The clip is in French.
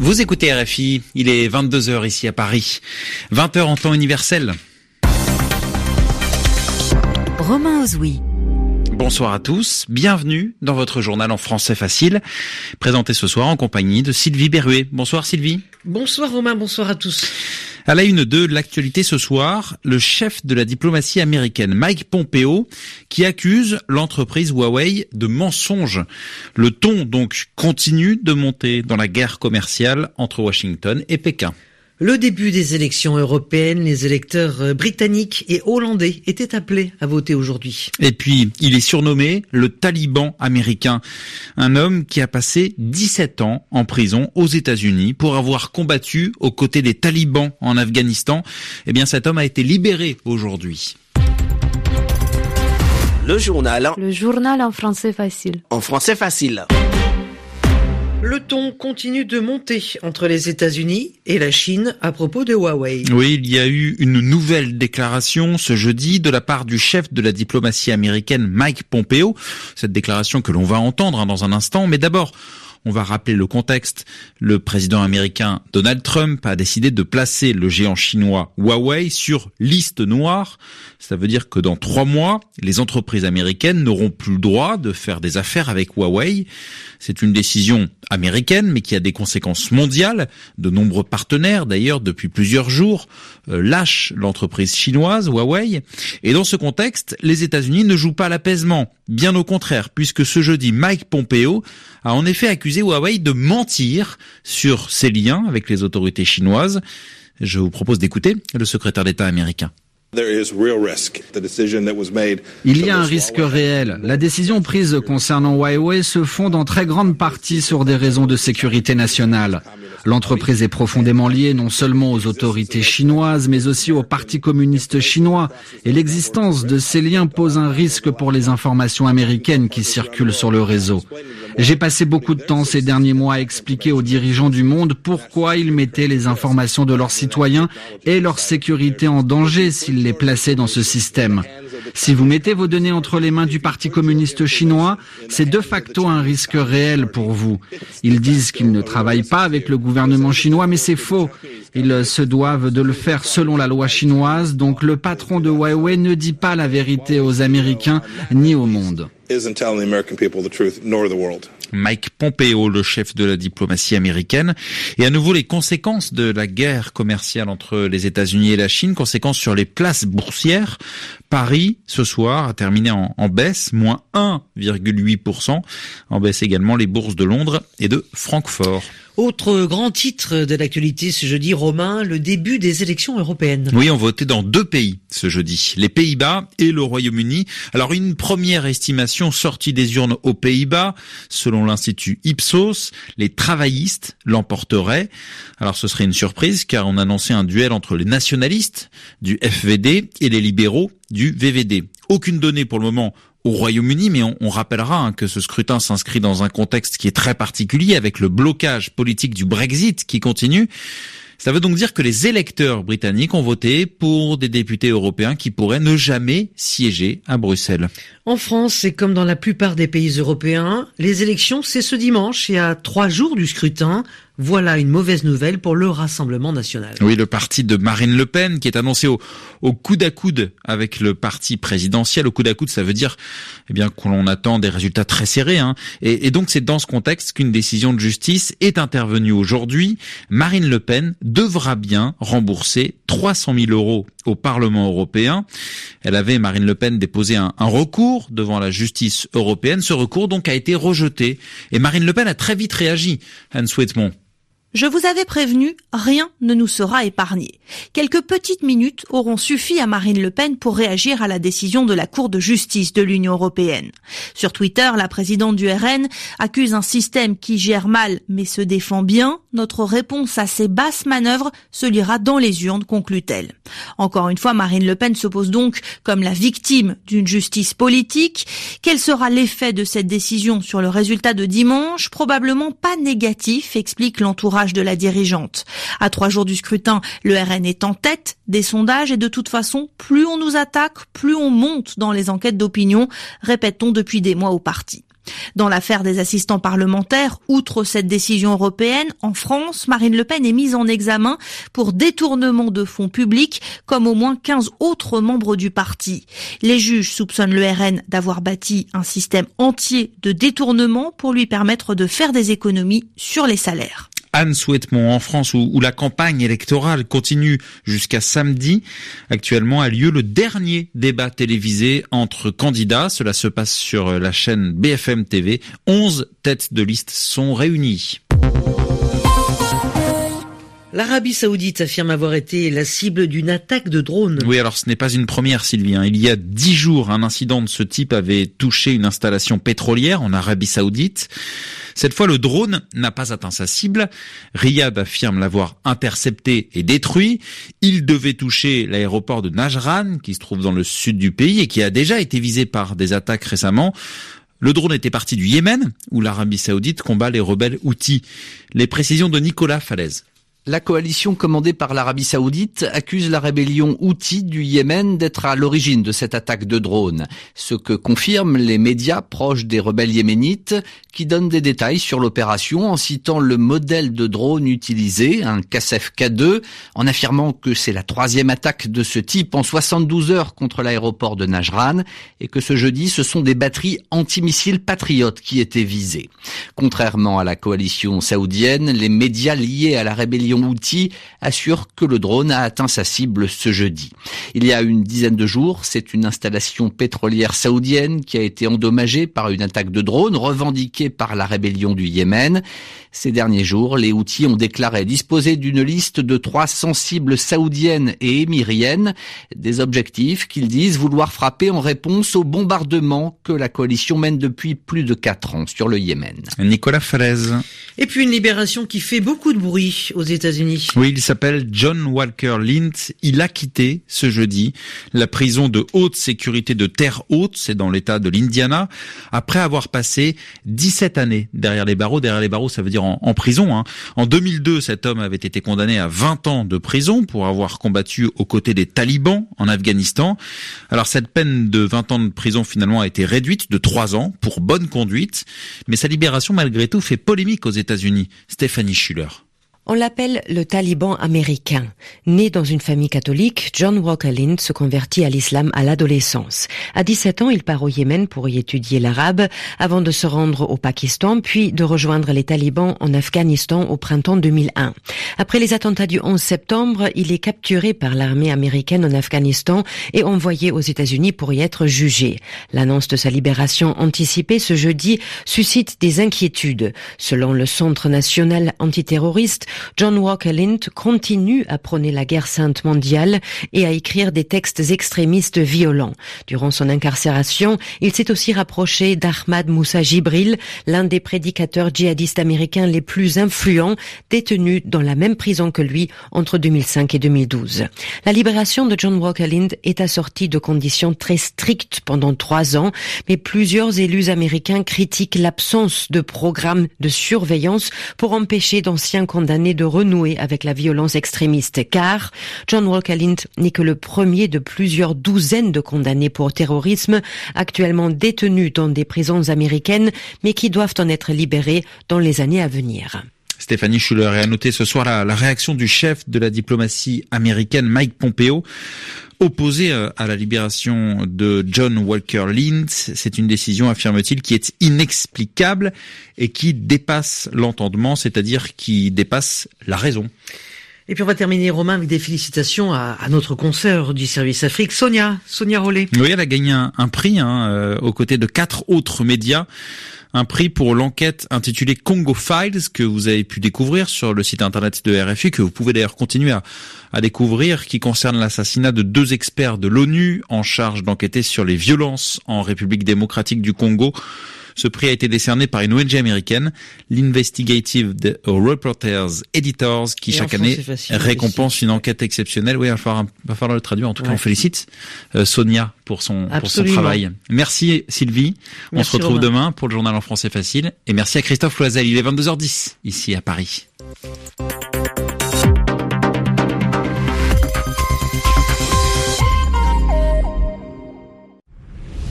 Vous écoutez RFI, il est 22h ici à Paris, 20h en temps universel. Romain Ozoui. Bonsoir à tous, bienvenue dans votre journal en français facile, présenté ce soir en compagnie de Sylvie Berruet. Bonsoir Sylvie. Bonsoir Romain, bonsoir à tous. À la une de l'actualité ce soir, le chef de la diplomatie américaine, Mike Pompeo, qui accuse l'entreprise Huawei de mensonges. Le ton donc continue de monter dans la guerre commerciale entre Washington et Pékin. Le début des élections européennes, les électeurs euh, britanniques et hollandais étaient appelés à voter aujourd'hui. Et puis, il est surnommé le taliban américain, un homme qui a passé 17 ans en prison aux États-Unis pour avoir combattu aux côtés des talibans en Afghanistan. Eh bien, cet homme a été libéré aujourd'hui. Le journal. Le journal en français facile. En français facile. Le ton continue de monter entre les États-Unis et la Chine à propos de Huawei. Oui, il y a eu une nouvelle déclaration ce jeudi de la part du chef de la diplomatie américaine Mike Pompeo. Cette déclaration que l'on va entendre hein, dans un instant. Mais d'abord, on va rappeler le contexte. Le président américain Donald Trump a décidé de placer le géant chinois Huawei sur liste noire. Ça veut dire que dans trois mois, les entreprises américaines n'auront plus le droit de faire des affaires avec Huawei. C'est une décision américaine, mais qui a des conséquences mondiales. De nombreux partenaires, d'ailleurs, depuis plusieurs jours, euh, lâchent l'entreprise chinoise Huawei. Et dans ce contexte, les États-Unis ne jouent pas l'apaisement. Bien au contraire, puisque ce jeudi, Mike Pompeo a en effet accusé Huawei de mentir sur ses liens avec les autorités chinoises. Je vous propose d'écouter le secrétaire d'État américain. Il y a un risque réel. La décision prise concernant Huawei se fonde en très grande partie sur des raisons de sécurité nationale. L'entreprise est profondément liée non seulement aux autorités chinoises, mais aussi au Parti communiste chinois, et l'existence de ces liens pose un risque pour les informations américaines qui circulent sur le réseau. J'ai passé beaucoup de temps ces derniers mois à expliquer aux dirigeants du monde pourquoi ils mettaient les informations de leurs citoyens et leur sécurité en danger s'ils les plaçaient dans ce système. Si vous mettez vos données entre les mains du Parti communiste chinois, c'est de facto un risque réel pour vous. Ils disent qu'ils ne travaillent pas avec le gouvernement chinois, mais c'est faux. Ils se doivent de le faire selon la loi chinoise, donc le patron de Huawei ne dit pas la vérité aux Américains ni au monde. Mike Pompeo, le chef de la diplomatie américaine. Et à nouveau, les conséquences de la guerre commerciale entre les États-Unis et la Chine, conséquences sur les places boursières. Paris, ce soir, a terminé en, en baisse, moins 1,8%. En baisse également les bourses de Londres et de Francfort. Autre grand titre de l'actualité ce jeudi, Romain, le début des élections européennes. Oui, on votait dans deux pays ce jeudi, les Pays-Bas et le Royaume-Uni. Alors une première estimation sortie des urnes aux Pays-Bas, selon l'institut Ipsos, les travaillistes l'emporteraient. Alors ce serait une surprise car on annonçait un duel entre les nationalistes du FVD et les libéraux du VVD. Aucune donnée pour le moment au Royaume-Uni, mais on, rappellera hein, que ce scrutin s'inscrit dans un contexte qui est très particulier avec le blocage politique du Brexit qui continue. Ça veut donc dire que les électeurs britanniques ont voté pour des députés européens qui pourraient ne jamais siéger à Bruxelles. En France, et comme dans la plupart des pays européens, les élections, c'est ce dimanche et à trois jours du scrutin. Voilà une mauvaise nouvelle pour le Rassemblement national. Oui, le parti de Marine Le Pen qui est annoncé au, au coude à coude avec le parti présidentiel. Au coude à coude, ça veut dire eh bien qu'on attend des résultats très serrés. Hein. Et, donc c'est dans ce contexte qu'une décision de justice est intervenue aujourd'hui. Marine Le Pen devra bien rembourser 300 000 euros au Parlement européen. Elle avait, Marine Le Pen, déposé un, un recours devant la justice européenne. Ce recours donc a été rejeté. Et Marine Le Pen a très vite réagi. Anne Souhaitemont. Je vous avais prévenu, rien ne nous sera épargné. Quelques petites minutes auront suffi à Marine Le Pen pour réagir à la décision de la Cour de justice de l'Union européenne. Sur Twitter, la présidente du RN accuse un système qui gère mal mais se défend bien. Notre réponse à ces basses manœuvres se lira dans les urnes, conclut-elle. Encore une fois, Marine Le Pen se pose donc comme la victime d'une justice politique. Quel sera l'effet de cette décision sur le résultat de dimanche? Probablement pas négatif, explique l'entourage de la dirigeante. À trois jours du scrutin, le RN est en tête des sondages et de toute façon, plus on nous attaque, plus on monte dans les enquêtes d'opinion, répète-t-on depuis des mois au parti. Dans l'affaire des assistants parlementaires, outre cette décision européenne, en France, Marine Le Pen est mise en examen pour détournement de fonds publics, comme au moins 15 autres membres du parti. Les juges soupçonnent le RN d'avoir bâti un système entier de détournement pour lui permettre de faire des économies sur les salaires. Anne Souhaitemont en France où, la campagne électorale continue jusqu'à samedi. Actuellement a lieu le dernier débat télévisé entre candidats. Cela se passe sur la chaîne BFM TV. 11 têtes de liste sont réunies. L'Arabie Saoudite affirme avoir été la cible d'une attaque de drone. Oui, alors ce n'est pas une première, Sylvie. Hein. Il y a dix jours, un incident de ce type avait touché une installation pétrolière en Arabie Saoudite. Cette fois, le drone n'a pas atteint sa cible. Riyad affirme l'avoir intercepté et détruit. Il devait toucher l'aéroport de Najran, qui se trouve dans le sud du pays et qui a déjà été visé par des attaques récemment. Le drone était parti du Yémen, où l'Arabie saoudite combat les rebelles Houthis. Les précisions de Nicolas Falaise. La coalition commandée par l'Arabie saoudite accuse la rébellion Houthi du Yémen d'être à l'origine de cette attaque de drone, ce que confirment les médias proches des rebelles yéménites qui donnent des détails sur l'opération en citant le modèle de drone utilisé, un Kasef K2, en affirmant que c'est la troisième attaque de ce type en 72 heures contre l'aéroport de Najran et que ce jeudi ce sont des batteries antimissiles patriotes qui étaient visées. Contrairement à la coalition saoudienne, les médias liés à la rébellion outil assure que le drone a atteint sa cible ce jeudi. Il y a une dizaine de jours, c'est une installation pétrolière saoudienne qui a été endommagée par une attaque de drone revendiquée par la rébellion du Yémen. Ces derniers jours, les outils ont déclaré disposer d'une liste de 300 cibles saoudiennes et émiriennes, des objectifs qu'ils disent vouloir frapper en réponse au bombardement que la coalition mène depuis plus de 4 ans sur le Yémen. Nicolas Fraise. Et puis une libération qui fait beaucoup de bruit aux Oui, il s'appelle John Walker Lint. Il a quitté ce jeudi la prison de haute sécurité de Terre Haute, c'est dans l'état de l'Indiana, après avoir passé 17 années derrière les barreaux. Derrière les barreaux, ça veut dire en, prison. Hein. En 2002, cet homme avait été condamné à 20 ans de prison pour avoir combattu aux côtés des talibans en Afghanistan. Alors cette peine de 20 ans de prison finalement a été réduite de 3 ans pour bonne conduite, mais sa libération malgré tout fait polémique aux États-Unis. Stéphanie Schuller. On l'appelle le taliban américain. Né dans une famille catholique, John Walker Lind se convertit à l'islam à l'adolescence. À 17 ans, il part au Yémen pour y étudier l'arabe avant de se rendre au Pakistan puis de rejoindre les talibans en Afghanistan au printemps 2001. Après les attentats du 11 septembre, il est capturé par l'armée américaine en Afghanistan et envoyé aux États-Unis pour y être jugé. L'annonce de sa libération anticipée ce jeudi suscite des inquiétudes. Selon le Centre national antiterroriste, John Walker Lint continue à prôner la guerre sainte mondiale et à écrire des textes extrémistes violents. Durant son incarcération, il s'est aussi rapproché d'Ahmad Moussa Jibril, l'un des prédicateurs djihadistes américains les plus influents, détenu dans la même prison que lui entre 2005 et 2012. La libération de John Walker Lint est assortie de conditions très strictes pendant trois ans, mais plusieurs élus américains critiquent l'absence de programme de surveillance pour empêcher d'anciens condamnés de renouer avec la violence extrémiste, car John Walker Lint n'est que le premier de plusieurs douzaines de condamnés pour terrorisme actuellement détenus dans des prisons américaines, mais qui doivent en être libérés dans les années à venir. Stéphanie Schuller et à noter ce soir la, la réaction du chef de la diplomatie américaine Mike Pompeo opposé euh, à la libération de John Walker Lintz. C'est une décision, affirme-t-il, qui est inexplicable et qui dépasse l'entendement, c'est-à-dire qui dépasse la raison. Et puis on va terminer, Romain, avec des félicitations à, notre consoeur du service Afrique, Sonia, Sonia Rollet. Oui, elle a gagné un, prix hein, euh, aux côtés de quatre autres médias un prix pour l'enquête intitulée Congo Files que vous avez pu découvrir sur le site internet de RFI, que vous pouvez d'ailleurs continuer à, découvrir, qui concerne l'assassinat de deux experts de l'ONU en charge d'enquêter sur les violences en République démocratique du Congo. Ce prix a été décerné par une ONG américaine, l'Investigative Reporters Editors, qui chaque année récompense une enquête exceptionnelle. Oui, il va falloir, va falloir le traduire. En tout cas, on félicite euh, Sonia pour son, pour son travail. Merci Sylvie. on se retrouve demain pour le journal en français facile. Et merci à Christophe Loisel. Il est 22h10 ici à Paris.